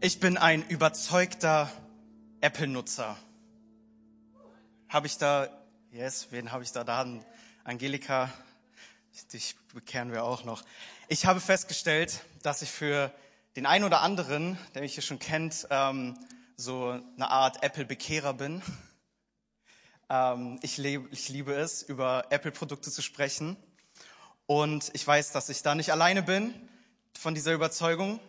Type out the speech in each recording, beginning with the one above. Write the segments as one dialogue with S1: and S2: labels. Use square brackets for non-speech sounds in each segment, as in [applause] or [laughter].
S1: Ich bin ein überzeugter Apple-Nutzer. Habe ich da, yes, wen habe ich da? Da Angelika, dich bekehren wir auch noch. Ich habe festgestellt, dass ich für den einen oder anderen, der mich hier schon kennt, ähm, so eine Art Apple-Bekehrer bin. Ähm, ich, lebe, ich liebe es, über Apple-Produkte zu sprechen. Und ich weiß, dass ich da nicht alleine bin von dieser Überzeugung.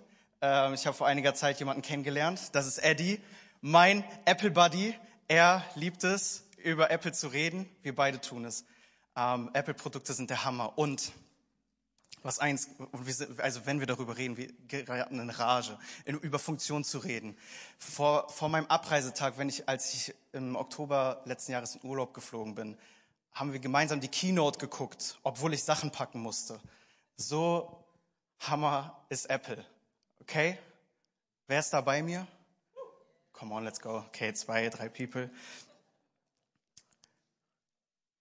S1: Ähm, ich habe vor einiger Zeit jemanden kennengelernt. Das ist Eddie, mein Apple Buddy. Er liebt es, über Apple zu reden. Wir beide tun es. Ähm, Apple-Produkte sind der Hammer. Und was eins, also wenn wir darüber reden, wir geraten in Rage, über Funktion zu reden. Vor, vor meinem Abreisetag, wenn ich, als ich im Oktober letzten Jahres in Urlaub geflogen bin, haben wir gemeinsam die Keynote geguckt, obwohl ich Sachen packen musste. So Hammer ist Apple. Okay? Wer ist da bei mir? Come on, let's go. Okay, zwei, drei People.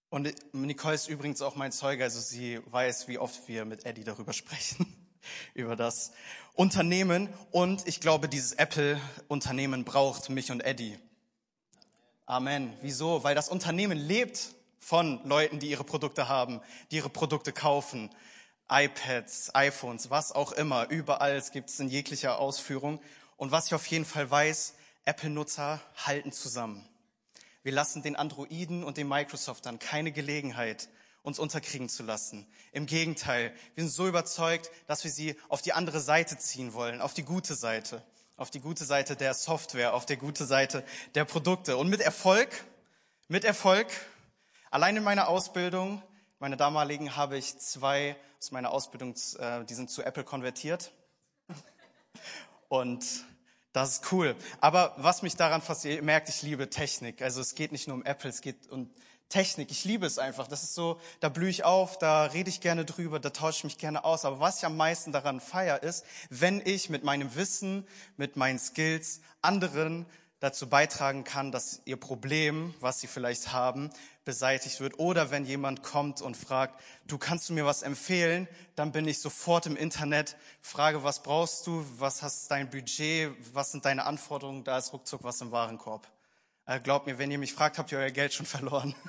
S1: Und Nicole ist übrigens auch mein Zeuge, also sie weiß, wie oft wir mit Eddie darüber sprechen, [laughs] über das Unternehmen. Und ich glaube, dieses Apple-Unternehmen braucht mich und Eddie. Amen. Wieso? Weil das Unternehmen lebt von Leuten, die ihre Produkte haben, die ihre Produkte kaufen. iPads, iPhones, was auch immer. Überall gibt es in jeglicher Ausführung. Und was ich auf jeden Fall weiß, Apple-Nutzer halten zusammen. Wir lassen den Androiden und den Microsoftern keine Gelegenheit, uns unterkriegen zu lassen. Im Gegenteil, wir sind so überzeugt, dass wir sie auf die andere Seite ziehen wollen, auf die gute Seite, auf die gute Seite der Software, auf die gute Seite der Produkte. Und mit Erfolg, mit Erfolg, allein in meiner Ausbildung, meine damaligen, habe ich zwei aus meiner Ausbildung, äh, die sind zu Apple konvertiert. [laughs] Und das ist cool. Aber was mich daran fasziniert, ihr merkt, ich liebe Technik. Also es geht nicht nur um Apple, es geht um Technik. Ich liebe es einfach. Das ist so, da blühe ich auf, da rede ich gerne drüber, da tausche ich mich gerne aus. Aber was ich am meisten daran feier, ist, wenn ich mit meinem Wissen, mit meinen Skills anderen dazu beitragen kann, dass ihr Problem, was sie vielleicht haben, beseitigt wird. Oder wenn jemand kommt und fragt, du kannst du mir was empfehlen, dann bin ich sofort im Internet, frage, was brauchst du, was hast dein Budget, was sind deine Anforderungen, da ist ruckzuck was im Warenkorb. Äh, glaubt mir, wenn ihr mich fragt, habt ihr euer Geld schon verloren. [laughs]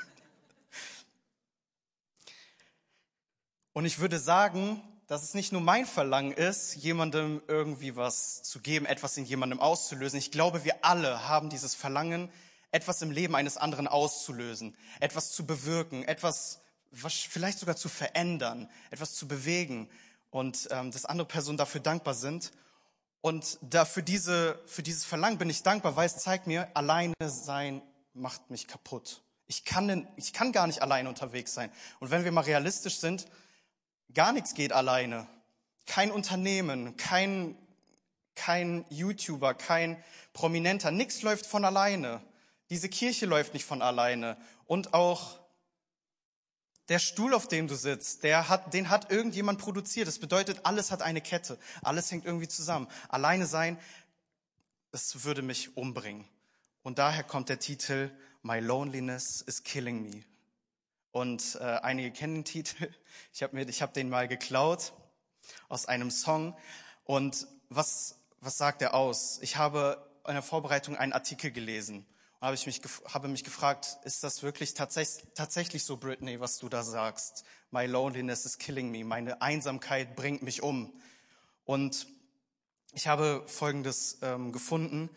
S1: Und ich würde sagen, dass es nicht nur mein Verlangen ist, jemandem irgendwie was zu geben, etwas in jemandem auszulösen. Ich glaube, wir alle haben dieses Verlangen, etwas im Leben eines anderen auszulösen, etwas zu bewirken, etwas vielleicht sogar zu verändern, etwas zu bewegen und ähm, dass andere Personen dafür dankbar sind. Und dafür diese, für dieses Verlangen bin ich dankbar, weil es zeigt mir, alleine sein macht mich kaputt. Ich kann, ich kann gar nicht alleine unterwegs sein. Und wenn wir mal realistisch sind, Gar nichts geht alleine. Kein Unternehmen, kein, kein YouTuber, kein Prominenter, nichts läuft von alleine. Diese Kirche läuft nicht von alleine. Und auch der Stuhl, auf dem du sitzt, der hat, den hat irgendjemand produziert. Das bedeutet, alles hat eine Kette. Alles hängt irgendwie zusammen. Alleine sein, das würde mich umbringen. Und daher kommt der Titel My Loneliness is Killing Me. Und äh, einige kennen den Titel. [laughs] Ich habe hab den mal geklaut aus einem Song. Und was, was sagt er aus? Ich habe in der Vorbereitung einen Artikel gelesen und habe, ich mich, habe mich gefragt, ist das wirklich tatsächlich, tatsächlich so, Britney, was du da sagst? My loneliness is killing me. Meine Einsamkeit bringt mich um. Und ich habe Folgendes ähm, gefunden.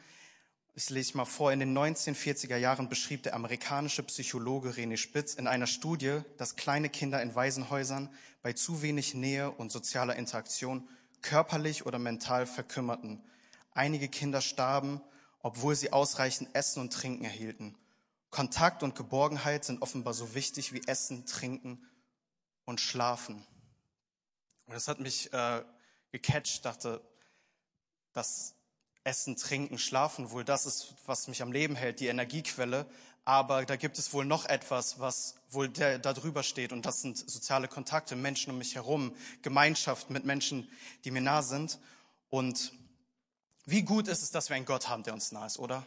S1: Ich lese mal vor, in den 1940er Jahren beschrieb der amerikanische Psychologe René Spitz in einer Studie, dass kleine Kinder in Waisenhäusern bei zu wenig Nähe und sozialer Interaktion körperlich oder mental verkümmerten. Einige Kinder starben, obwohl sie ausreichend Essen und Trinken erhielten. Kontakt und Geborgenheit sind offenbar so wichtig wie Essen, Trinken und Schlafen. Und das hat mich äh, gecatcht, dachte, dass Essen, Trinken, Schlafen wohl das ist, was mich am Leben hält, die Energiequelle. Aber da gibt es wohl noch etwas, was wohl da drüber steht. Und das sind soziale Kontakte, Menschen um mich herum, Gemeinschaft mit Menschen, die mir nah sind. Und wie gut ist es, dass wir einen Gott haben, der uns nah ist, oder?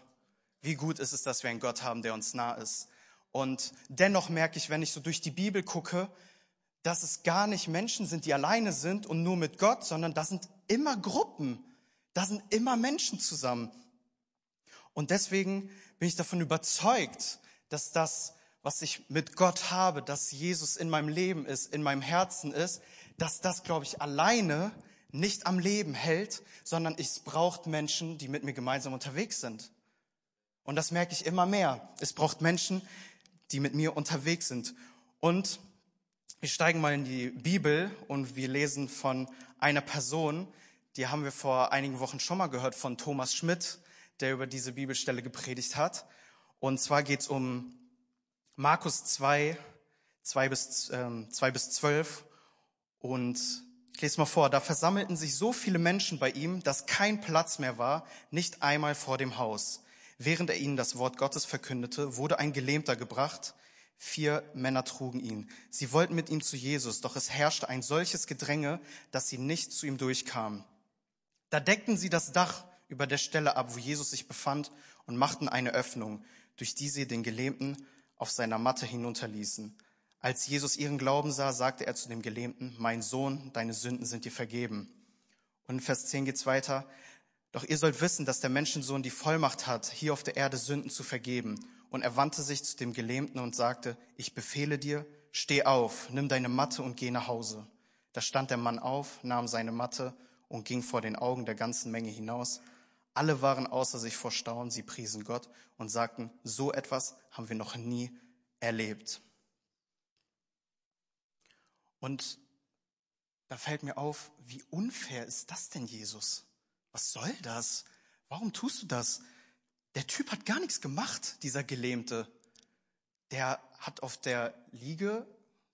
S1: Wie gut ist es, dass wir einen Gott haben, der uns nah ist? Und dennoch merke ich, wenn ich so durch die Bibel gucke, dass es gar nicht Menschen sind, die alleine sind und nur mit Gott, sondern das sind immer Gruppen Da sind immer Menschen zusammen. Und deswegen bin ich davon überzeugt, dass das, was ich mit Gott habe, dass Jesus in meinem Leben ist, in meinem Herzen ist, dass das, glaube ich, alleine nicht am Leben hält, sondern es braucht Menschen, die mit mir gemeinsam unterwegs sind. Und das merke ich immer mehr. Es braucht Menschen, die mit mir unterwegs sind. Und wir steigen mal in die Bibel und wir lesen von einer Person, die haben wir vor einigen Wochen schon mal gehört, von Thomas Schmidt, der über diese Bibelstelle gepredigt hat. Und zwar geht es um Markus 2, 2 bis, ähm, 2 bis 12. Und ich lese mal vor, da versammelten sich so viele Menschen bei ihm, dass kein Platz mehr war, nicht einmal vor dem Haus. Während er ihnen das Wort Gottes verkündete, wurde ein Gelähmter gebracht. Vier Männer trugen ihn. Sie wollten mit ihm zu Jesus, doch es herrschte ein solches Gedränge, dass sie nicht zu ihm durchkamen. Da deckten sie das Dach über der Stelle ab, wo Jesus sich befand, und machten eine Öffnung, durch die sie den Gelähmten auf seiner Matte hinunterließen. Als Jesus ihren Glauben sah, sagte er zu dem Gelähmten, mein Sohn, deine Sünden sind dir vergeben. Und in Vers 10 geht's weiter. Doch ihr sollt wissen, dass der Menschensohn die Vollmacht hat, hier auf der Erde Sünden zu vergeben. Und er wandte sich zu dem Gelähmten und sagte, ich befehle dir, steh auf, nimm deine Matte und geh nach Hause. Da stand der Mann auf, nahm seine Matte und ging vor den Augen der ganzen Menge hinaus. Alle waren außer sich vor Staunen, sie priesen Gott und sagten, so etwas haben wir noch nie erlebt. Und da fällt mir auf, wie unfair ist das denn, Jesus? Was soll das? Warum tust du das? Der Typ hat gar nichts gemacht, dieser Gelähmte. Der hat auf der Liege,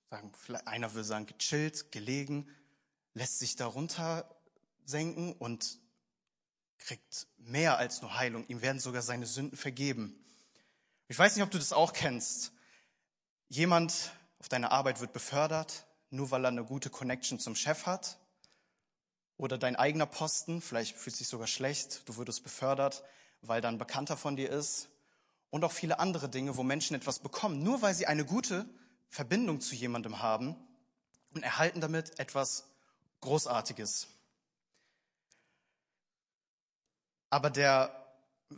S1: sagen, einer will sagen, gechillt, gelegen, lässt sich darunter senken und kriegt mehr als nur Heilung. Ihm werden sogar seine Sünden vergeben. Ich weiß nicht, ob du das auch kennst. Jemand auf deiner Arbeit wird befördert, nur weil er eine gute Connection zum Chef hat oder dein eigener Posten, vielleicht fühlt sich sogar schlecht, du würdest befördert, weil dann Bekannter von dir ist. Und auch viele andere Dinge, wo Menschen etwas bekommen, nur weil sie eine gute Verbindung zu jemandem haben und erhalten damit etwas Großartiges. Aber der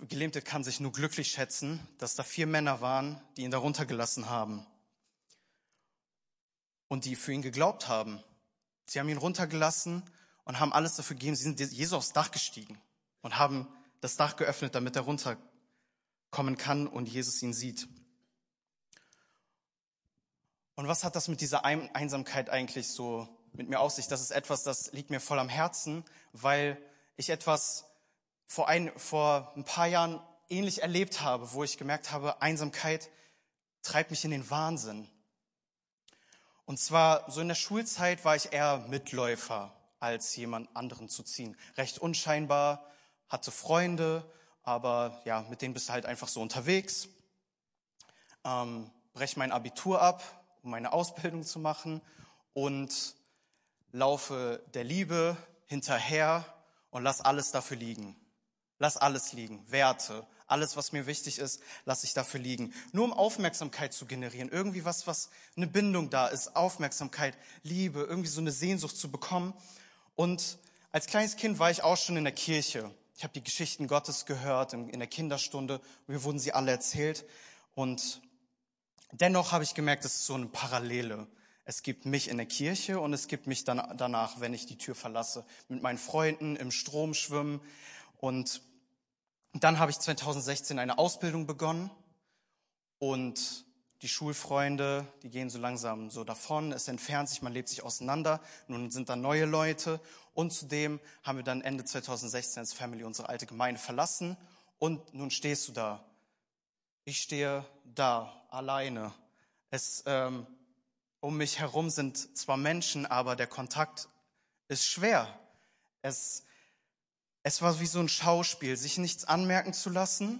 S1: Gelähmte kann sich nur glücklich schätzen, dass da vier Männer waren, die ihn darunter gelassen haben und die für ihn geglaubt haben. Sie haben ihn runtergelassen und haben alles dafür gegeben. Sie sind Jesus aufs Dach gestiegen und haben das Dach geöffnet, damit er runterkommen kann und Jesus ihn sieht. Und was hat das mit dieser Einsamkeit eigentlich so mit mir auf sich? Das ist etwas, das liegt mir voll am Herzen, weil ich etwas vor ein, vor ein paar Jahren ähnlich erlebt habe, wo ich gemerkt habe, Einsamkeit treibt mich in den Wahnsinn. Und zwar so in der Schulzeit war ich eher Mitläufer als jemand anderen zu ziehen. Recht unscheinbar, hatte Freunde, aber ja, mit denen bist du halt einfach so unterwegs. Ähm, brech mein Abitur ab, um meine Ausbildung zu machen und laufe der Liebe hinterher und lass alles dafür liegen. Lass alles liegen. Werte, alles, was mir wichtig ist, lass ich dafür liegen. Nur um Aufmerksamkeit zu generieren. Irgendwie was, was eine Bindung da ist. Aufmerksamkeit, Liebe, irgendwie so eine Sehnsucht zu bekommen. Und als kleines Kind war ich auch schon in der Kirche. Ich habe die Geschichten Gottes gehört in der Kinderstunde. Mir wurden sie alle erzählt. Und dennoch habe ich gemerkt, es ist so eine Parallele. Es gibt mich in der Kirche und es gibt mich dann danach, wenn ich die Tür verlasse, mit meinen Freunden im Strom schwimmen. Und dann habe ich 2016 eine Ausbildung begonnen und die Schulfreunde, die gehen so langsam so davon, es entfernt sich, man lebt sich auseinander, nun sind da neue Leute und zudem haben wir dann Ende 2016 als Family unsere alte Gemeinde verlassen und nun stehst du da. Ich stehe da, alleine. Es, ähm, um mich herum sind zwar Menschen, aber der Kontakt ist schwer. Es, es war wie so ein Schauspiel, sich nichts anmerken zu lassen,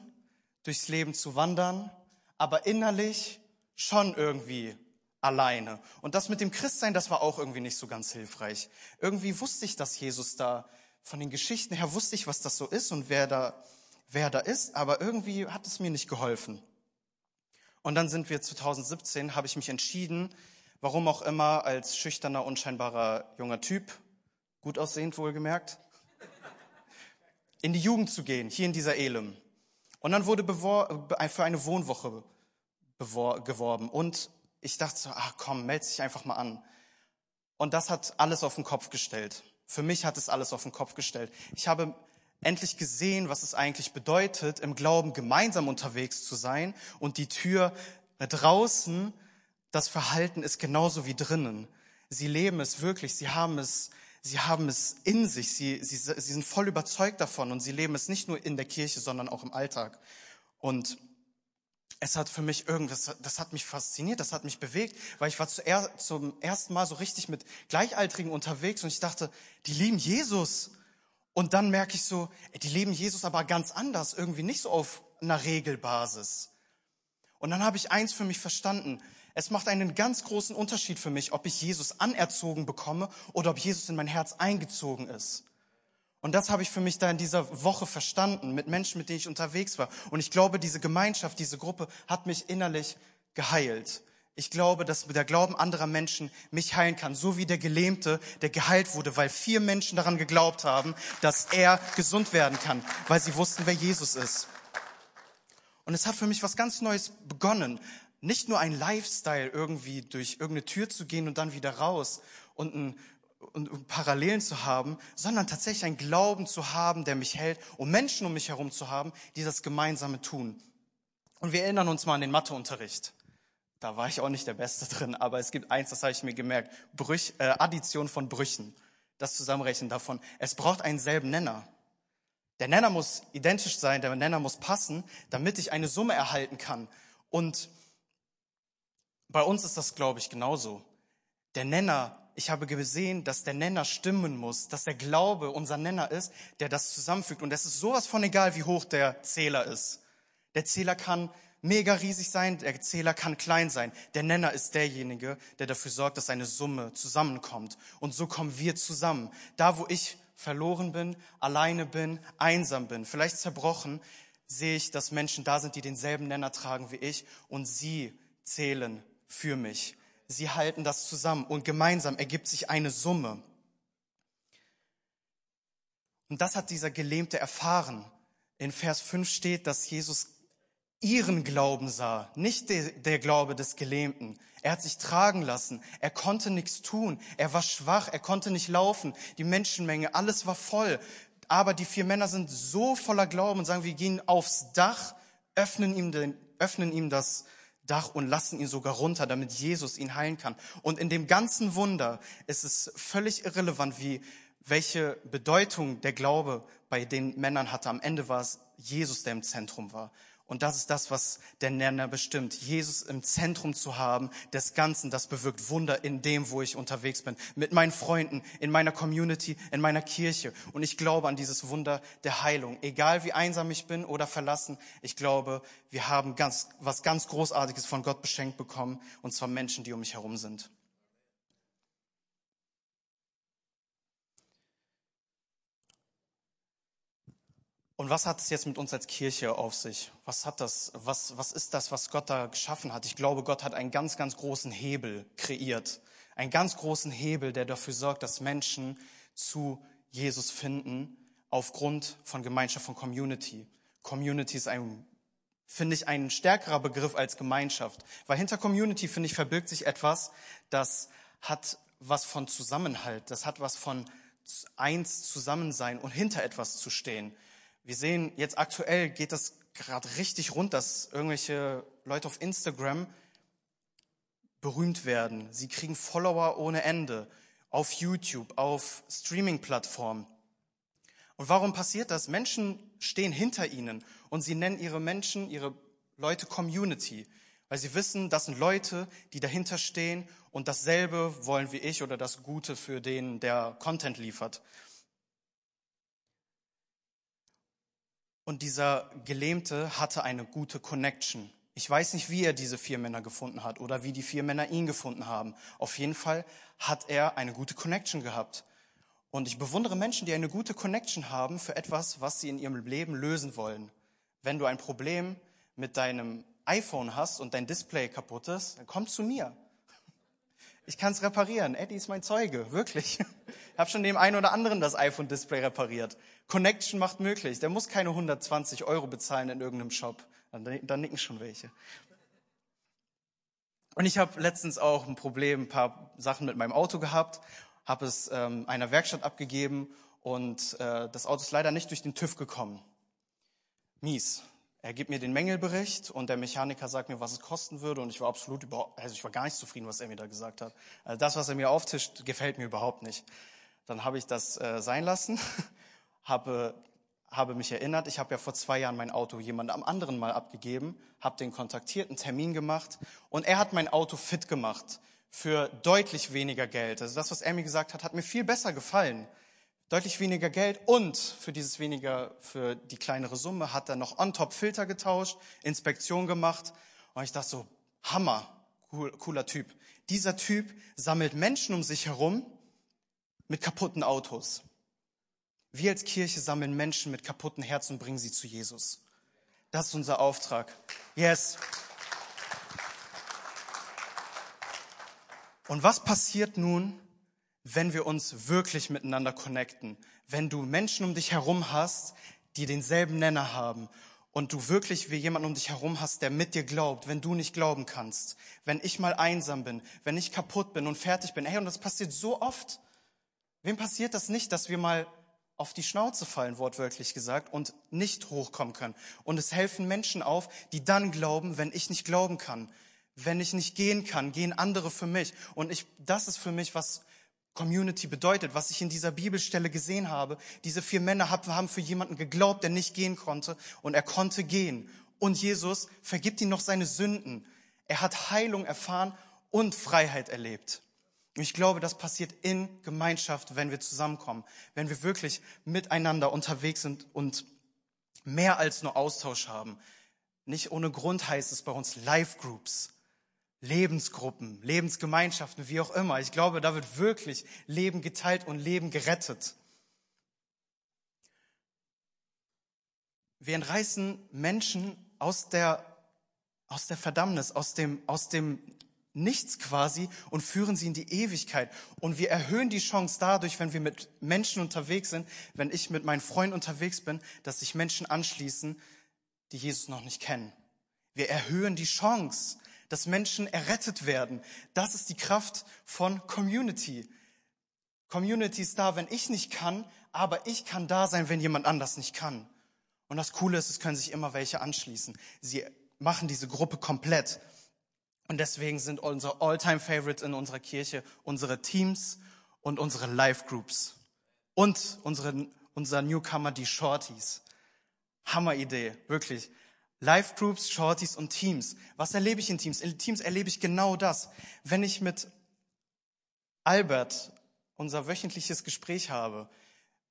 S1: durchs Leben zu wandern, aber innerlich schon irgendwie alleine. Und das mit dem Christsein, das war auch irgendwie nicht so ganz hilfreich. Irgendwie wusste ich, dass Jesus da, von den Geschichten her wusste ich, was das so ist und wer da, wer da ist, aber irgendwie hat es mir nicht geholfen. Und dann sind wir 2017, habe ich mich entschieden, warum auch immer, als schüchterner, unscheinbarer junger Typ, gut aussehend wohlgemerkt, in die Jugend zu gehen, hier in dieser Elim. Und dann wurde für eine Wohnwoche geworben. Und ich dachte so, ach komm, melde dich einfach mal an. Und das hat alles auf den Kopf gestellt. Für mich hat es alles auf den Kopf gestellt. Ich habe endlich gesehen, was es eigentlich bedeutet, im Glauben gemeinsam unterwegs zu sein und die Tür draußen, das Verhalten ist genauso wie drinnen. Sie leben es wirklich, sie haben es, sie haben es in sich, sie, sie, sie sind voll überzeugt davon und sie leben es nicht nur in der Kirche, sondern auch im Alltag. Und es hat für mich irgendwas, das hat mich fasziniert, das hat mich bewegt, weil ich war zuerst, zum ersten Mal so richtig mit Gleichaltrigen unterwegs und ich dachte, die lieben Jesus. Und dann merke ich so, die leben Jesus aber ganz anders, irgendwie nicht so auf einer Regelbasis. Und dann habe ich eins für mich verstanden. Es macht einen ganz großen Unterschied für mich, ob ich Jesus anerzogen bekomme oder ob Jesus in mein Herz eingezogen ist. Und das habe ich für mich da in dieser Woche verstanden, mit Menschen, mit denen ich unterwegs war. Und ich glaube, diese Gemeinschaft, diese Gruppe hat mich innerlich geheilt. Ich glaube, dass der Glauben anderer Menschen mich heilen kann, so wie der Gelähmte, der geheilt wurde, weil vier Menschen daran geglaubt haben, dass er gesund werden kann, weil sie wussten, wer Jesus ist. Und es hat für mich was ganz Neues begonnen. Nicht nur ein Lifestyle irgendwie durch irgendeine Tür zu gehen und dann wieder raus und ein und Parallelen zu haben, sondern tatsächlich einen Glauben zu haben, der mich hält und Menschen um mich herum zu haben, die das Gemeinsame tun. Und wir erinnern uns mal an den Matheunterricht. Da war ich auch nicht der Beste drin, aber es gibt eins, das habe ich mir gemerkt. Brüch, äh, Addition von Brüchen. Das Zusammenrechnen davon. Es braucht einen selben Nenner. Der Nenner muss identisch sein, der Nenner muss passen, damit ich eine Summe erhalten kann. Und bei uns ist das, glaube ich, genauso. Der Nenner ich habe gesehen, dass der Nenner stimmen muss, dass der Glaube unser Nenner ist, der das zusammenfügt. Und es ist sowas von egal, wie hoch der Zähler ist. Der Zähler kann mega riesig sein, der Zähler kann klein sein. Der Nenner ist derjenige, der dafür sorgt, dass eine Summe zusammenkommt. Und so kommen wir zusammen. Da, wo ich verloren bin, alleine bin, einsam bin, vielleicht zerbrochen, sehe ich, dass Menschen da sind, die denselben Nenner tragen wie ich und sie zählen für mich sie halten das zusammen und gemeinsam ergibt sich eine Summe. Und das hat dieser Gelähmte erfahren. In Vers 5 steht, dass Jesus ihren Glauben sah, nicht der, der, Glaube des Gelähmten. Er hat sich tragen lassen. Er konnte nichts tun. Er war schwach. Er konnte nicht laufen. Die Menschenmenge, alles war voll. Aber die vier Männer sind so voller Glauben und sagen, wir gehen aufs Dach, öffnen ihm, den, öffnen ihm das Dach und lassen ihn sogar runter, damit Jesus ihn heilen kann. Und in dem ganzen Wunder ist es völlig irrelevant, wie, welche Bedeutung der Glaube bei den Männern hatte. Am Ende war es Jesus, der im Zentrum war. Und das ist das, was der Nenner bestimmt. Jesus im Zentrum zu haben des Ganzen, das bewirkt Wunder in dem, wo ich unterwegs bin. Mit meinen Freunden, in meiner Community, in meiner Kirche. Und ich glaube an dieses Wunder der Heilung. Egal wie einsam ich bin oder verlassen, ich glaube, wir haben ganz, was ganz Großartiges von Gott beschenkt bekommen. Und zwar Menschen, die um mich herum sind. Und was hat es jetzt mit uns als Kirche auf sich? Was hat das, was, was ist das, was Gott da geschaffen hat? Ich glaube, Gott hat einen ganz, ganz großen Hebel kreiert. Einen ganz großen Hebel, der dafür sorgt, dass Menschen zu Jesus finden, aufgrund von Gemeinschaft, von Community. Community ist ein, finde ich, ein stärkerer Begriff als Gemeinschaft. Weil hinter Community, finde ich, verbirgt sich etwas, das hat was von Zusammenhalt, das hat was von eins zusammen sein und hinter etwas zu stehen. Wir sehen jetzt aktuell geht das gerade richtig rund, dass irgendwelche Leute auf Instagram berühmt werden. Sie kriegen Follower ohne Ende auf YouTube, auf Streaming-Plattformen. Und warum passiert das? Menschen stehen hinter ihnen und sie nennen ihre Menschen, ihre Leute Community, weil sie wissen, das sind Leute, die dahinter stehen und dasselbe wollen wie ich oder das Gute für den, der Content liefert. Und dieser Gelähmte hatte eine gute Connection. Ich weiß nicht, wie er diese vier Männer gefunden hat oder wie die vier Männer ihn gefunden haben. Auf jeden Fall hat er eine gute Connection gehabt. Und ich bewundere Menschen, die eine gute Connection haben für etwas, was sie in ihrem Leben lösen wollen. Wenn du ein Problem mit deinem iPhone hast und dein Display kaputt ist, dann komm zu mir. Ich kann es reparieren. Eddie ist mein Zeuge, wirklich. [laughs] Ich habe schon dem einen oder anderen das iPhone-Display repariert. Connection macht möglich. Der muss keine 120 Euro bezahlen in irgendeinem Shop. Dann, dann nicken schon welche. Und ich habe letztens auch ein Problem, ein paar Sachen mit meinem Auto gehabt, habe es ähm, einer Werkstatt abgegeben und äh, das Auto ist leider nicht durch den TÜV gekommen. Mies. Er gibt mir den Mängelbericht und der Mechaniker sagt mir, was es kosten würde und ich war absolut überhaupt, also ich war gar nicht zufrieden, was er mir da gesagt hat. Also das, was er mir auftischt, gefällt mir überhaupt nicht. Dann habe ich das äh, sein lassen, [laughs] habe, habe mich erinnert, ich habe ja vor zwei Jahren mein Auto jemand am anderen mal abgegeben, habe den kontaktiert, einen Termin gemacht und er hat mein Auto fit gemacht für deutlich weniger Geld. Also das, was er mir gesagt hat, hat mir viel besser gefallen deutlich weniger Geld und für dieses weniger, für die kleinere Summe hat er noch on top Filter getauscht, Inspektion gemacht und ich dachte so, Hammer, cool, cooler Typ. Dieser Typ sammelt Menschen um sich herum mit kaputten Autos. Wir als Kirche sammeln Menschen mit kaputten Herzen und bringen sie zu Jesus. Das ist unser Auftrag. Yes. Und was passiert nun, wenn wir uns wirklich miteinander connecten, wenn du Menschen um dich herum hast, die denselben Nenner haben und du wirklich wie jemand um dich herum hast, der mit dir glaubt, wenn du nicht glauben kannst, wenn ich mal einsam bin, wenn ich kaputt bin und fertig bin. Hey, und das passiert so oft. Wem passiert das nicht, dass wir mal auf die Schnauze fallen, wortwörtlich gesagt, und nicht hochkommen können? Und es helfen Menschen auf, die dann glauben, wenn ich nicht glauben kann. Wenn ich nicht gehen kann, gehen andere für mich. Und ich, das ist für mich, was Community bedeutet, was ich in dieser Bibelstelle gesehen habe. Diese vier Männer haben für jemanden geglaubt, der nicht gehen konnte und er konnte gehen. Und Jesus vergibt ihm noch seine Sünden. Er hat Heilung erfahren und Freiheit erlebt. Ich glaube, das passiert in Gemeinschaft, wenn wir zusammenkommen, wenn wir wirklich miteinander unterwegs sind und mehr als nur Austausch haben. Nicht ohne Grund heißt es bei uns Life Groups. Lebensgruppen, Lebensgemeinschaften, wie auch immer. Ich glaube, da wird wirklich Leben geteilt und Leben gerettet. Wir entreißen Menschen aus der, aus der Verdammnis, aus dem, aus dem Nichts quasi und führen sie in die Ewigkeit. Und wir erhöhen die Chance dadurch, wenn wir mit Menschen unterwegs sind, wenn ich mit meinen Freunden unterwegs bin, dass sich Menschen anschließen, die Jesus noch nicht kennen. Wir erhöhen die Chance, dass Menschen errettet werden. Das ist die Kraft von Community. Community ist da, wenn ich nicht kann, aber ich kann da sein, wenn jemand anders nicht kann. Und das Coole ist, es können sich immer welche anschließen. Sie machen diese Gruppe komplett. Und deswegen sind unsere All-Time-Favorites in unserer Kirche unsere Teams und unsere Live-Groups. Und unsere, unser Newcomer, die Shorties. Hammer-Idee, wirklich. Live Groups, Shorties und Teams. Was erlebe ich in Teams? In Teams erlebe ich genau das. Wenn ich mit Albert unser wöchentliches Gespräch habe,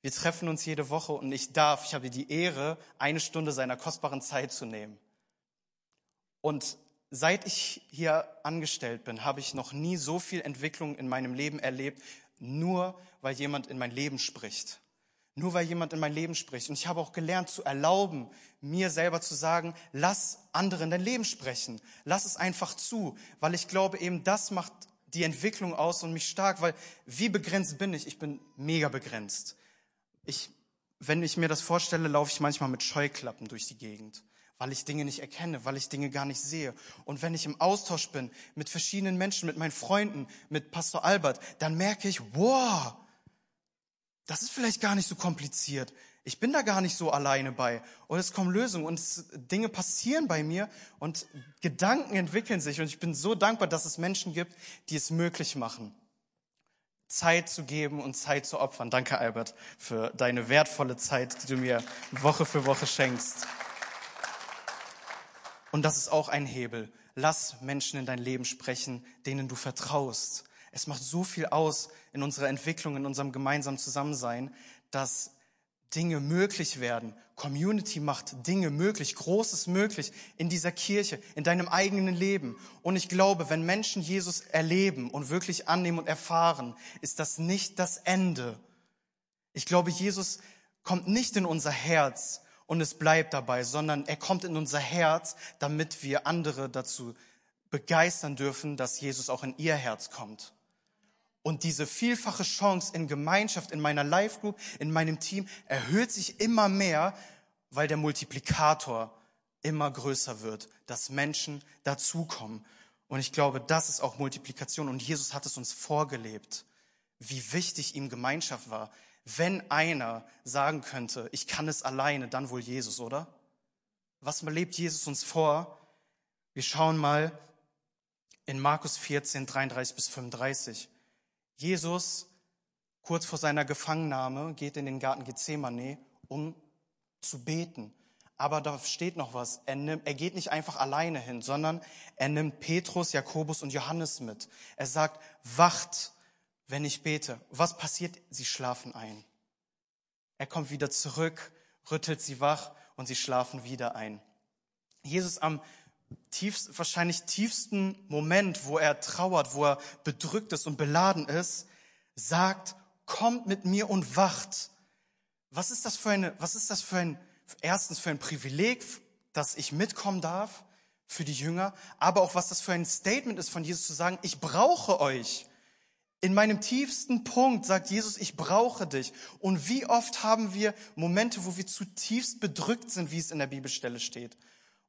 S1: wir treffen uns jede Woche und ich darf, ich habe die Ehre, eine Stunde seiner kostbaren Zeit zu nehmen. Und seit ich hier angestellt bin, habe ich noch nie so viel Entwicklung in meinem Leben erlebt, nur weil jemand in mein Leben spricht. Nur weil jemand in mein Leben spricht. Und ich habe auch gelernt zu erlauben, mir selber zu sagen, lass andere in dein Leben sprechen. Lass es einfach zu, weil ich glaube eben, das macht die Entwicklung aus und mich stark, weil wie begrenzt bin ich? Ich bin mega begrenzt. Ich, wenn ich mir das vorstelle, laufe ich manchmal mit Scheuklappen durch die Gegend, weil ich Dinge nicht erkenne, weil ich Dinge gar nicht sehe. Und wenn ich im Austausch bin mit verschiedenen Menschen, mit meinen Freunden, mit Pastor Albert, dann merke ich, wow, das ist vielleicht gar nicht so kompliziert. Ich bin da gar nicht so alleine bei. Und es kommen Lösungen und Dinge passieren bei mir und Gedanken entwickeln sich. Und ich bin so dankbar, dass es Menschen gibt, die es möglich machen. Zeit zu geben und Zeit zu opfern. Danke, Albert, für deine wertvolle Zeit, die du mir Woche für Woche schenkst. Und das ist auch ein Hebel. Lass Menschen in dein Leben sprechen, denen du vertraust. Es macht so viel aus in unserer Entwicklung, in unserem gemeinsamen Zusammensein, dass Dinge möglich werden. Community macht Dinge möglich, Großes möglich in dieser Kirche, in deinem eigenen Leben. Und ich glaube, wenn Menschen Jesus erleben und wirklich annehmen und erfahren, ist das nicht das Ende. Ich glaube, Jesus kommt nicht in unser Herz und es bleibt dabei, sondern er kommt in unser Herz, damit wir andere dazu begeistern dürfen, dass Jesus auch in ihr Herz kommt. Und diese vielfache Chance in Gemeinschaft, in meiner Life Group, in meinem Team erhöht sich immer mehr, weil der Multiplikator immer größer wird, dass Menschen dazukommen. Und ich glaube, das ist auch Multiplikation. Und Jesus hat es uns vorgelebt, wie wichtig ihm Gemeinschaft war. Wenn einer sagen könnte, ich kann es alleine, dann wohl Jesus, oder? Was lebt Jesus uns vor? Wir schauen mal in Markus 14, 33 bis 35. Jesus, kurz vor seiner Gefangennahme, geht in den Garten Gethsemane, um zu beten. Aber da steht noch was. Er, nimmt, er geht nicht einfach alleine hin, sondern er nimmt Petrus, Jakobus und Johannes mit. Er sagt, wacht, wenn ich bete. Was passiert? Sie schlafen ein. Er kommt wieder zurück, rüttelt sie wach und sie schlafen wieder ein. Jesus am tiefst, wahrscheinlich tiefsten Moment, wo er trauert, wo er bedrückt ist und beladen ist, sagt, kommt mit mir und wacht. Was ist das für eine, was ist das für ein, erstens für ein Privileg, dass ich mitkommen darf für die Jünger, aber auch was das für ein Statement ist von Jesus zu sagen, ich brauche euch. In meinem tiefsten Punkt sagt Jesus, ich brauche dich. Und wie oft haben wir Momente, wo wir zutiefst bedrückt sind, wie es in der Bibelstelle steht.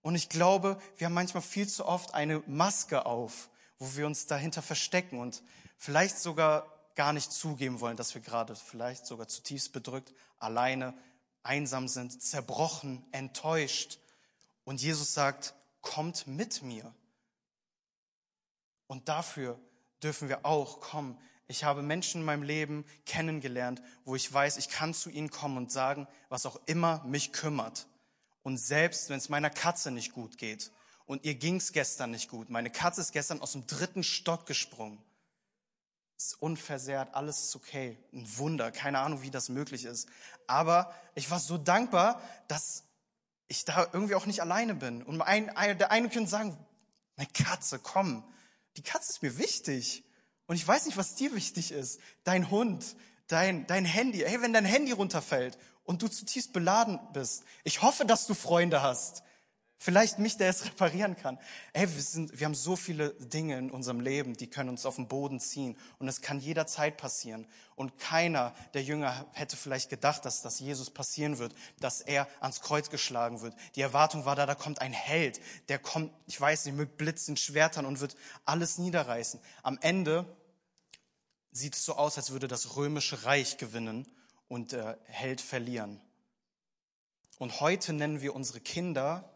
S1: Und ich glaube, wir haben manchmal viel zu oft eine Maske auf, wo wir uns dahinter verstecken und vielleicht sogar gar nicht zugeben wollen, dass wir gerade vielleicht sogar zutiefst bedrückt, alleine, einsam sind, zerbrochen, enttäuscht. Und Jesus sagt, kommt mit mir. Und dafür dürfen wir auch kommen. Ich habe Menschen in meinem Leben kennengelernt, wo ich weiß, ich kann zu ihnen kommen und sagen, was auch immer mich kümmert. Und selbst wenn es meiner Katze nicht gut geht und ihr ging's gestern nicht gut, meine Katze ist gestern aus dem dritten Stock gesprungen. Ist unversehrt, alles ist okay. Ein Wunder, keine Ahnung, wie das möglich ist. Aber ich war so dankbar, dass ich da irgendwie auch nicht alleine bin. Und ein, ein, der eine könnte sagen, meine Katze, komm, die Katze ist mir wichtig. Und ich weiß nicht, was dir wichtig ist. Dein Hund, dein, dein Handy. Hey, wenn dein Handy runterfällt und du zutiefst beladen bist. Ich hoffe, dass du Freunde hast. Vielleicht mich, der es reparieren kann. Ey, wir, sind, wir haben so viele Dinge in unserem Leben, die können uns auf den Boden ziehen. Und es kann jederzeit passieren. Und keiner der Jünger hätte vielleicht gedacht, dass das Jesus passieren wird, dass er ans Kreuz geschlagen wird. Die Erwartung war da, da kommt ein Held, der kommt, ich weiß nicht, mit Blitzen, Schwertern und wird alles niederreißen. Am Ende sieht es so aus, als würde das römische Reich gewinnen und der Held verlieren. Und heute nennen wir unsere Kinder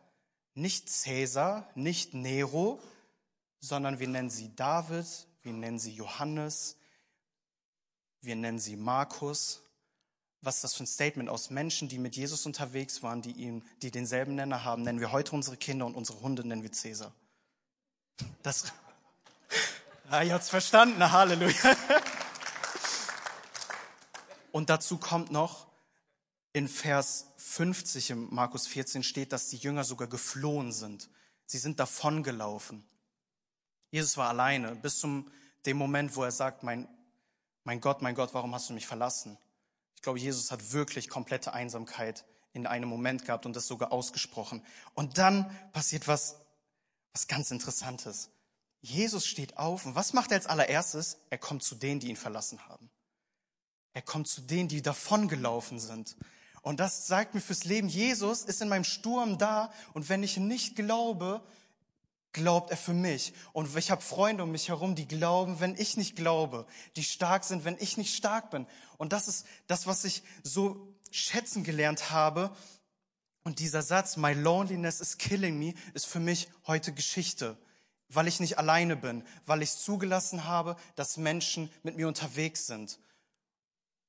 S1: nicht Cäsar, nicht Nero, sondern wir nennen sie David, wir nennen sie Johannes, wir nennen sie Markus. Was ist das für ein Statement aus Menschen, die mit Jesus unterwegs waren, die ihm, die denselben Nenner haben, nennen wir heute unsere Kinder und unsere Hunde nennen wir Cäsar. Das, [laughs] ah, ihr habt's verstanden, Halleluja. [laughs] Und dazu kommt noch, in Vers 50 im Markus 14 steht, dass die Jünger sogar geflohen sind. Sie sind davongelaufen. Jesus war alleine bis zum dem Moment, wo er sagt, mein, mein Gott, mein Gott, warum hast du mich verlassen? Ich glaube, Jesus hat wirklich komplette Einsamkeit in einem Moment gehabt und das sogar ausgesprochen. Und dann passiert was, was ganz Interessantes. Jesus steht auf und was macht er als allererstes? Er kommt zu denen, die ihn verlassen haben. Er kommt zu denen, die davongelaufen sind. Und das sagt mir fürs Leben, Jesus ist in meinem Sturm da und wenn ich nicht glaube, glaubt er für mich. Und ich habe Freunde um mich herum, die glauben, wenn ich nicht glaube, die stark sind, wenn ich nicht stark bin. Und das ist das, was ich so schätzen gelernt habe. Und dieser Satz, my loneliness is killing me, ist für mich heute Geschichte, weil ich nicht alleine bin, weil ich zugelassen habe, dass Menschen mit mir unterwegs sind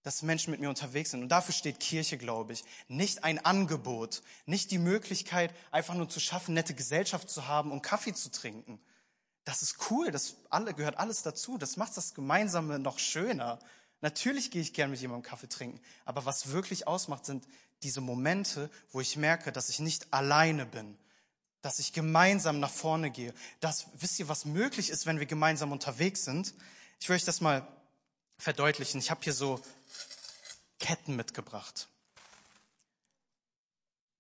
S1: dass Menschen mit mir unterwegs sind. Und dafür steht Kirche, glaube ich. Nicht ein Angebot, nicht die Möglichkeit, einfach nur zu schaffen, nette Gesellschaft zu haben und Kaffee zu trinken. Das ist cool, das alle, gehört alles dazu. Das macht das Gemeinsame noch schöner. Natürlich gehe ich gern mit jemandem Kaffee trinken. Aber was wirklich ausmacht, sind diese Momente, wo ich merke, dass ich nicht alleine bin. Dass ich gemeinsam nach vorne gehe. Das, wisst ihr, was möglich ist, wenn wir gemeinsam unterwegs sind? Ich will euch das mal verdeutlichen. Ich habe hier so Ketten mitgebracht.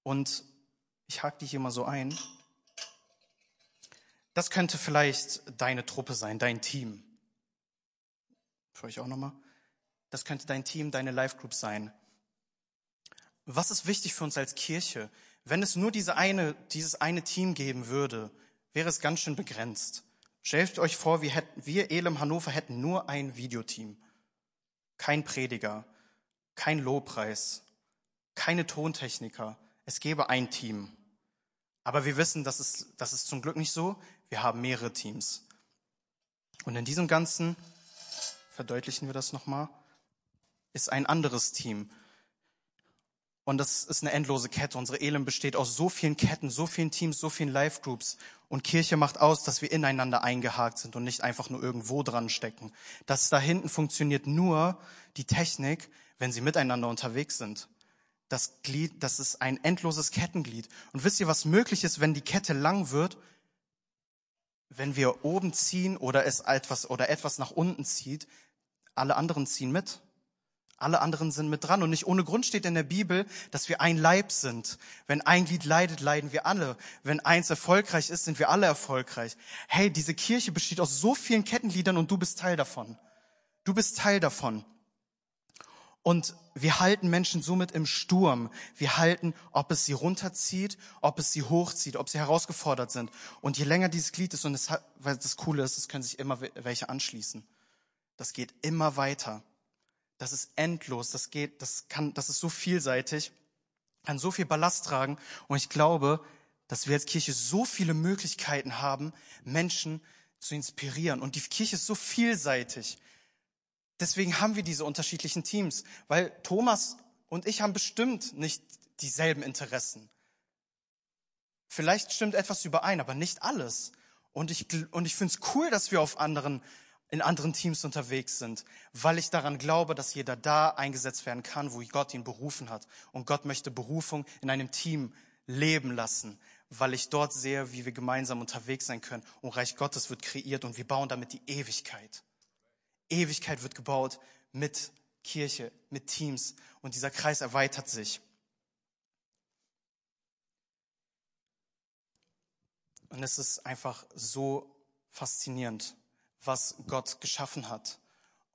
S1: Und ich hake die hier mal so ein. Das könnte vielleicht deine Truppe sein, dein Team. Für euch auch nochmal. Das könnte dein Team, deine Life Group sein. Was ist wichtig für uns als Kirche? Wenn es nur diese eine, dieses eine Team geben würde, wäre es ganz schön begrenzt. Stellt euch vor, wir, hätten, wir Elem Hannover hätten nur ein Videoteam. Kein Prediger, kein Lobpreis, keine Tontechniker. Es gäbe ein Team. Aber wir wissen, das ist, das ist zum Glück nicht so. Wir haben mehrere Teams. Und in diesem Ganzen, verdeutlichen wir das nochmal, ist ein anderes Team. Und das ist eine endlose Kette. Unsere Elend besteht aus so vielen Ketten, so vielen Teams, so vielen Live-Groups. Und Kirche macht aus, dass wir ineinander eingehakt sind und nicht einfach nur irgendwo dran stecken. Das da hinten funktioniert nur die Technik, wenn sie miteinander unterwegs sind. Das Glied, das ist ein endloses Kettenglied. Und wisst ihr, was möglich ist, wenn die Kette lang wird? Wenn wir oben ziehen oder es etwas oder etwas nach unten zieht, alle anderen ziehen mit. Alle anderen sind mit dran. Und nicht ohne Grund steht in der Bibel, dass wir ein Leib sind. Wenn ein Glied leidet, leiden wir alle. Wenn eins erfolgreich ist, sind wir alle erfolgreich. Hey, diese Kirche besteht aus so vielen Kettengliedern und du bist Teil davon. Du bist Teil davon. Und wir halten Menschen somit im Sturm. Wir halten, ob es sie runterzieht, ob es sie hochzieht, ob sie herausgefordert sind. Und je länger dieses Glied ist, und das, weil das Coole ist, es können sich immer welche anschließen. Das geht immer weiter. Das ist endlos, das geht, das kann, das ist so vielseitig, kann so viel Ballast tragen. Und ich glaube, dass wir als Kirche so viele Möglichkeiten haben, Menschen zu inspirieren. Und die Kirche ist so vielseitig. Deswegen haben wir diese unterschiedlichen Teams, weil Thomas und ich haben bestimmt nicht dieselben Interessen. Vielleicht stimmt etwas überein, aber nicht alles. Und ich, und ich finde es cool, dass wir auf anderen in anderen Teams unterwegs sind, weil ich daran glaube, dass jeder da eingesetzt werden kann, wo Gott ihn berufen hat. Und Gott möchte Berufung in einem Team leben lassen, weil ich dort sehe, wie wir gemeinsam unterwegs sein können. Und Reich Gottes wird kreiert und wir bauen damit die Ewigkeit. Ewigkeit wird gebaut mit Kirche, mit Teams und dieser Kreis erweitert sich. Und es ist einfach so faszinierend was Gott geschaffen hat.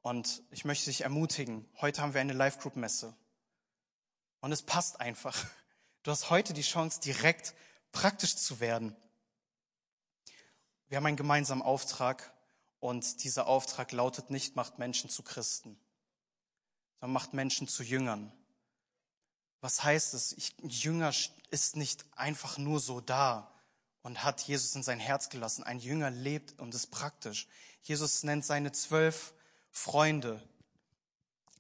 S1: Und ich möchte dich ermutigen, heute haben wir eine Live-Group-Messe. Und es passt einfach. Du hast heute die Chance, direkt praktisch zu werden. Wir haben einen gemeinsamen Auftrag und dieser Auftrag lautet nicht, macht Menschen zu Christen, sondern macht Menschen zu Jüngern. Was heißt es? Ich, Jünger ist nicht einfach nur so da und hat Jesus in sein Herz gelassen. Ein Jünger lebt und ist praktisch. Jesus nennt seine zwölf Freunde,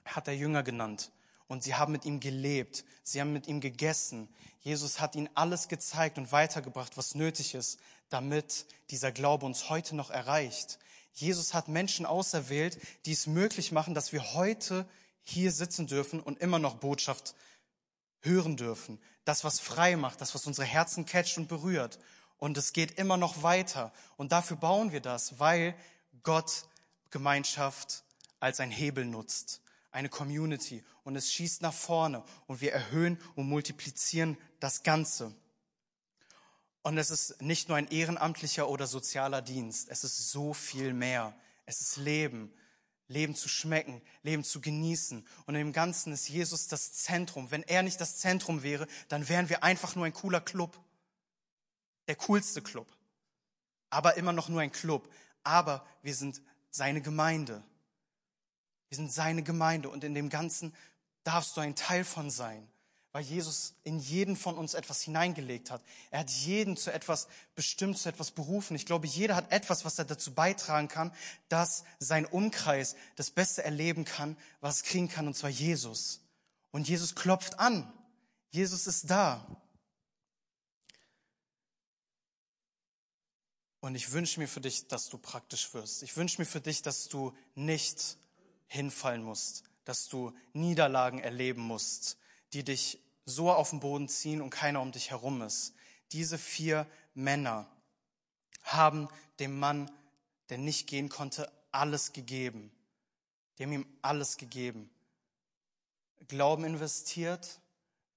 S1: hat er Jünger genannt. Und sie haben mit ihm gelebt. Sie haben mit ihm gegessen. Jesus hat ihnen alles gezeigt und weitergebracht, was nötig ist, damit dieser Glaube uns heute noch erreicht. Jesus hat Menschen auserwählt, die es möglich machen, dass wir heute hier sitzen dürfen und immer noch Botschaft hören dürfen. Das, was frei macht, das, was unsere Herzen catcht und berührt. Und es geht immer noch weiter. Und dafür bauen wir das, weil Gott Gemeinschaft als ein Hebel nutzt, eine Community. Und es schießt nach vorne und wir erhöhen und multiplizieren das Ganze. Und es ist nicht nur ein ehrenamtlicher oder sozialer Dienst, es ist so viel mehr. Es ist Leben, Leben zu schmecken, Leben zu genießen. Und im Ganzen ist Jesus das Zentrum. Wenn er nicht das Zentrum wäre, dann wären wir einfach nur ein cooler Club. Der coolste Club. Aber immer noch nur ein Club aber wir sind seine Gemeinde. Wir sind seine Gemeinde und in dem Ganzen darfst du ein Teil von sein, weil Jesus in jeden von uns etwas hineingelegt hat. Er hat jeden zu etwas bestimmt, zu etwas berufen. Ich glaube, jeder hat etwas, was er dazu beitragen kann, dass sein Umkreis das Beste erleben kann, was es kriegen kann, und zwar Jesus. Und Jesus klopft an. Jesus ist da. Und ich wünsche mir für dich, dass du praktisch wirst. Ich wünsche mir für dich, dass du nicht hinfallen musst, dass du Niederlagen erleben musst, die dich so auf den Boden ziehen und keiner um dich herum ist. Diese vier Männer haben dem Mann, der nicht gehen konnte, alles gegeben. Die haben ihm alles gegeben. Glauben investiert,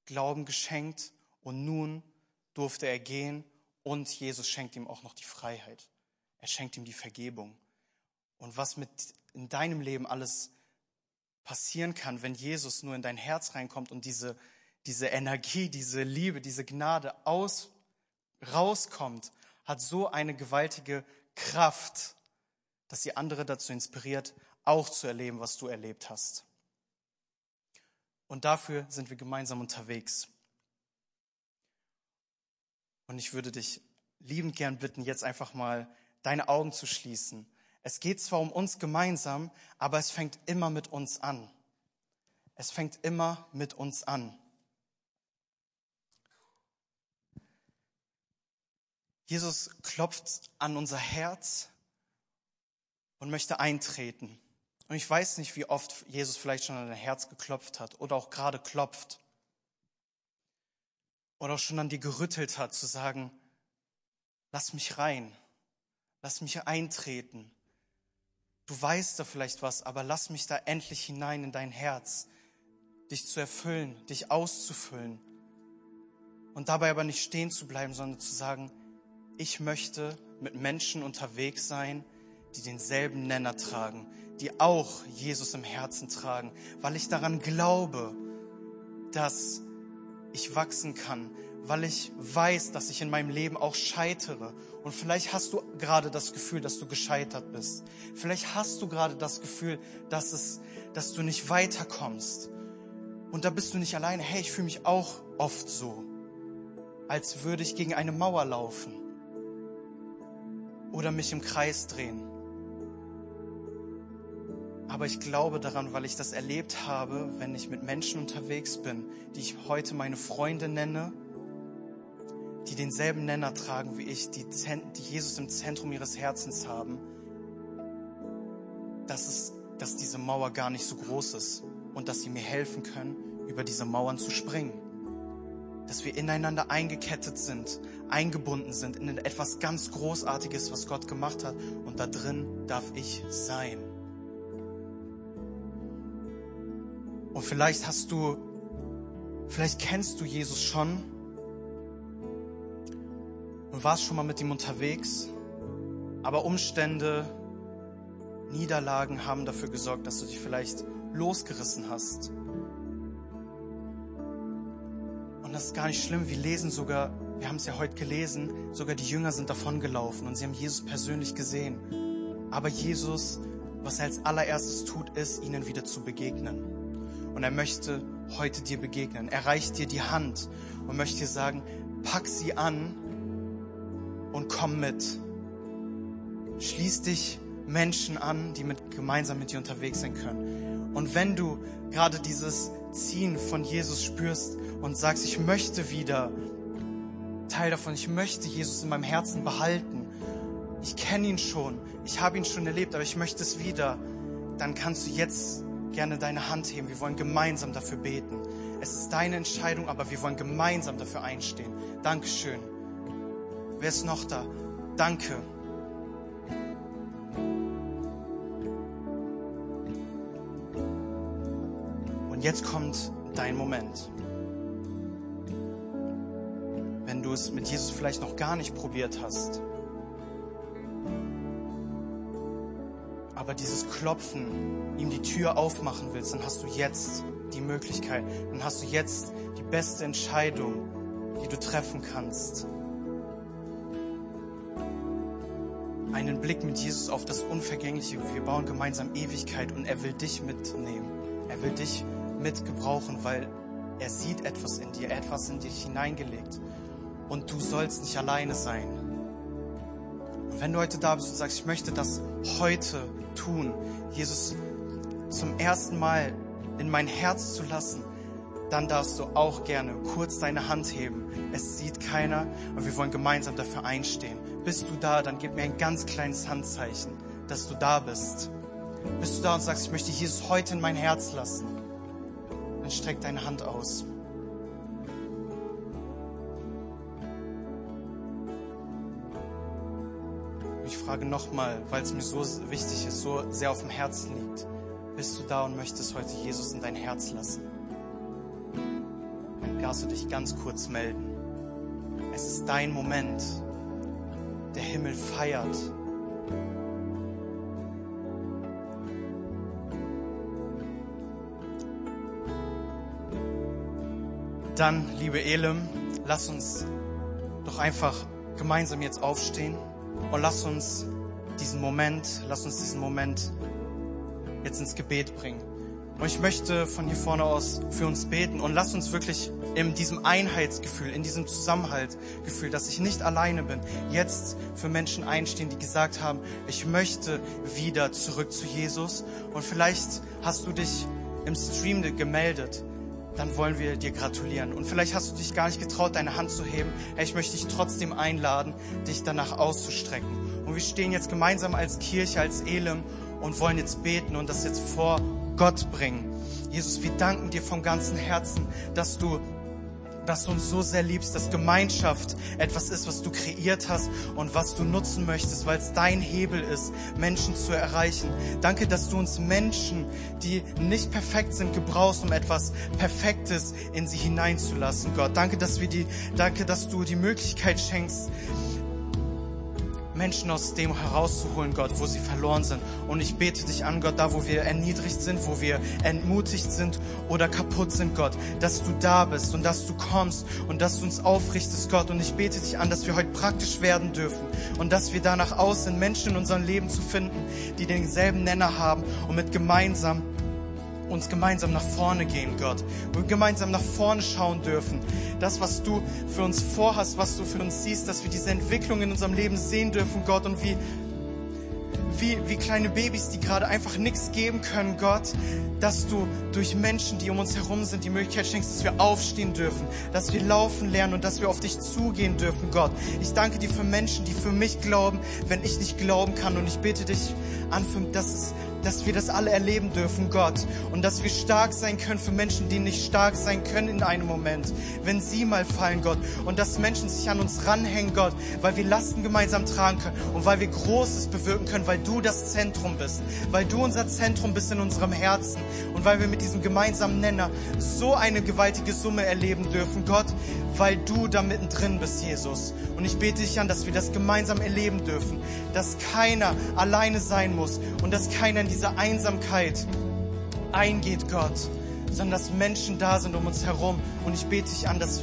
S1: Glauben geschenkt und nun durfte er gehen und Jesus schenkt ihm auch noch die Freiheit. Er schenkt ihm die Vergebung. Und was mit in deinem Leben alles passieren kann, wenn Jesus nur in dein Herz reinkommt und diese, diese Energie, diese Liebe, diese Gnade aus, rauskommt, hat so eine gewaltige Kraft, dass sie andere dazu inspiriert, auch zu erleben, was du erlebt hast. Und dafür sind wir gemeinsam unterwegs. Und ich würde dich liebend gern bitten, jetzt einfach mal deine Augen zu schließen. Es geht zwar um uns gemeinsam, aber es fängt immer mit uns an. Es fängt immer mit uns an. Jesus klopft an unser Herz und möchte eintreten. Und ich weiß nicht, wie oft Jesus vielleicht schon an dein Herz geklopft hat oder auch gerade klopft. Oder auch schon an dir gerüttelt hat, zu sagen, lass mich rein, lass mich eintreten. Du weißt da vielleicht was, aber lass mich da endlich hinein in dein Herz, dich zu erfüllen, dich auszufüllen. Und dabei aber nicht stehen zu bleiben, sondern zu sagen, ich möchte mit Menschen unterwegs sein, die denselben Nenner tragen, die auch Jesus im Herzen tragen, weil ich daran glaube, dass ich wachsen kann, weil ich weiß, dass ich in meinem Leben auch scheitere. Und vielleicht hast du gerade das Gefühl, dass du gescheitert bist. Vielleicht hast du gerade das Gefühl, dass es, dass du nicht weiterkommst. Und da bist du nicht alleine. Hey, ich fühle mich auch oft so, als würde ich gegen eine Mauer laufen oder mich im Kreis drehen. Aber ich glaube daran, weil ich das erlebt habe, wenn ich mit Menschen unterwegs bin, die ich heute meine Freunde nenne, die denselben Nenner tragen wie ich, die, die Jesus im Zentrum ihres Herzens haben, dass, es, dass diese Mauer gar nicht so groß ist und dass sie mir helfen können, über diese Mauern zu springen. Dass wir ineinander eingekettet sind, eingebunden sind in etwas ganz Großartiges, was Gott gemacht hat. Und da drin darf ich sein. Und vielleicht hast du, vielleicht kennst du Jesus schon und warst schon mal mit ihm unterwegs, aber Umstände, Niederlagen haben dafür gesorgt, dass du dich vielleicht losgerissen hast. Und das ist gar nicht schlimm. Wir lesen sogar, wir haben es ja heute gelesen, sogar die Jünger sind davongelaufen und sie haben Jesus persönlich gesehen. Aber Jesus, was er als allererstes tut, ist, ihnen wieder zu begegnen. Und er möchte heute dir begegnen. Er reicht dir die Hand und möchte dir sagen, pack sie an und komm mit. Schließ dich Menschen an, die mit, gemeinsam mit dir unterwegs sein können. Und wenn du gerade dieses Ziehen von Jesus spürst und sagst, ich möchte wieder Teil davon, ich möchte Jesus in meinem Herzen behalten, ich kenne ihn schon, ich habe ihn schon erlebt, aber ich möchte es wieder, dann kannst du jetzt gerne deine Hand heben. Wir wollen gemeinsam dafür beten. Es ist deine Entscheidung, aber wir wollen gemeinsam dafür einstehen. Dankeschön. Wer ist noch da? Danke. Und jetzt kommt dein Moment. Wenn du es mit Jesus vielleicht noch gar nicht probiert hast, aber dieses Klopfen, ihm die Tür aufmachen willst, dann hast du jetzt die Möglichkeit, dann hast du jetzt die beste Entscheidung, die du treffen kannst. Einen Blick mit Jesus auf das Unvergängliche. Wir bauen gemeinsam Ewigkeit und er will dich mitnehmen. Er will dich mitgebrauchen, weil er sieht etwas in dir, etwas in dich hineingelegt. Und du sollst nicht alleine sein. Und wenn du heute da bist und sagst, ich möchte das heute tun, Jesus zum ersten Mal in mein Herz zu lassen, dann darfst du auch gerne kurz deine Hand heben. Es sieht keiner und wir wollen gemeinsam dafür einstehen. Bist du da, dann gib mir ein ganz kleines Handzeichen, dass du da bist. Bist du da und sagst, ich möchte Jesus heute in mein Herz lassen, dann streck deine Hand aus. frage nochmal, weil es mir so wichtig ist, so sehr auf dem Herzen liegt. Bist du da und möchtest heute Jesus in dein Herz lassen? darfst du dich ganz kurz melden. Es ist dein Moment. Der Himmel feiert. Dann, liebe Elem, lass uns doch einfach gemeinsam jetzt aufstehen und lass uns diesen Moment, lass uns diesen Moment jetzt ins Gebet bringen. Und ich möchte von hier vorne aus für uns beten und lass uns wirklich in diesem Einheitsgefühl, in diesem Zusammenhaltgefühl, dass ich nicht alleine bin, jetzt für Menschen einstehen, die gesagt haben, ich möchte wieder zurück zu Jesus. Und vielleicht hast du dich im Stream gemeldet dann wollen wir dir gratulieren. Und vielleicht hast du dich gar nicht getraut, deine Hand zu heben. Ich möchte dich trotzdem einladen, dich danach auszustrecken. Und wir stehen jetzt gemeinsam als Kirche, als Elim und wollen jetzt beten und das jetzt vor Gott bringen. Jesus, wir danken dir vom ganzen Herzen, dass du dass du uns so sehr liebst, dass Gemeinschaft etwas ist, was du kreiert hast und was du nutzen möchtest, weil es dein Hebel ist, Menschen zu erreichen. Danke, dass du uns Menschen, die nicht perfekt sind, gebrauchst, um etwas Perfektes in sie hineinzulassen, Gott. Danke, dass wir die, danke, dass du die Möglichkeit schenkst, Menschen aus dem herauszuholen, Gott, wo sie verloren sind. Und ich bete dich an, Gott, da wo wir erniedrigt sind, wo wir entmutigt sind oder kaputt sind, Gott, dass du da bist und dass du kommst und dass du uns aufrichtest, Gott. Und ich bete dich an, dass wir heute praktisch werden dürfen und dass wir danach aus sind, Menschen in unserem Leben zu finden, die denselben Nenner haben und mit gemeinsam uns gemeinsam nach vorne gehen, Gott. Und wir gemeinsam nach vorne schauen dürfen. Das, was du für uns vorhast, was du für uns siehst, dass wir diese Entwicklung in unserem Leben sehen dürfen, Gott. Und wie, wie, wie kleine Babys, die gerade einfach nichts geben können, Gott, dass du durch Menschen, die um uns herum sind, die Möglichkeit schenkst, dass wir aufstehen dürfen, dass wir laufen lernen und dass wir auf dich zugehen dürfen, Gott. Ich danke dir für Menschen, die für mich glauben, wenn ich nicht glauben kann. Und ich bete dich an, dass es dass wir das alle erleben dürfen, Gott. Und dass wir stark sein können für Menschen, die nicht stark sein können in einem Moment, wenn sie mal fallen, Gott. Und dass Menschen sich an uns ranhängen, Gott, weil wir Lasten gemeinsam tragen können und weil wir Großes bewirken können, weil du das Zentrum bist, weil du unser Zentrum bist in unserem Herzen und weil wir mit diesem gemeinsamen Nenner so eine gewaltige Summe erleben dürfen, Gott, weil du da mittendrin bist, Jesus. Und ich bete dich an, dass wir das gemeinsam erleben dürfen, dass keiner alleine sein muss und dass keiner in diese Einsamkeit eingeht, Gott, sondern dass Menschen da sind um uns herum. Und ich bete dich an, dass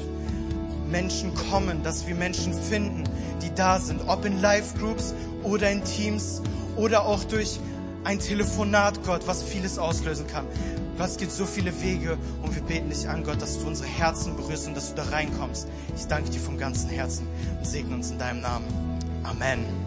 S1: Menschen kommen, dass wir Menschen finden, die da sind, ob in Live-Groups oder in Teams oder auch durch ein Telefonat, Gott, was vieles auslösen kann. Gott, es gibt so viele Wege und wir beten dich an, Gott, dass du unsere Herzen berührst und dass du da reinkommst. Ich danke dir vom ganzen Herzen und segne uns in deinem Namen. Amen.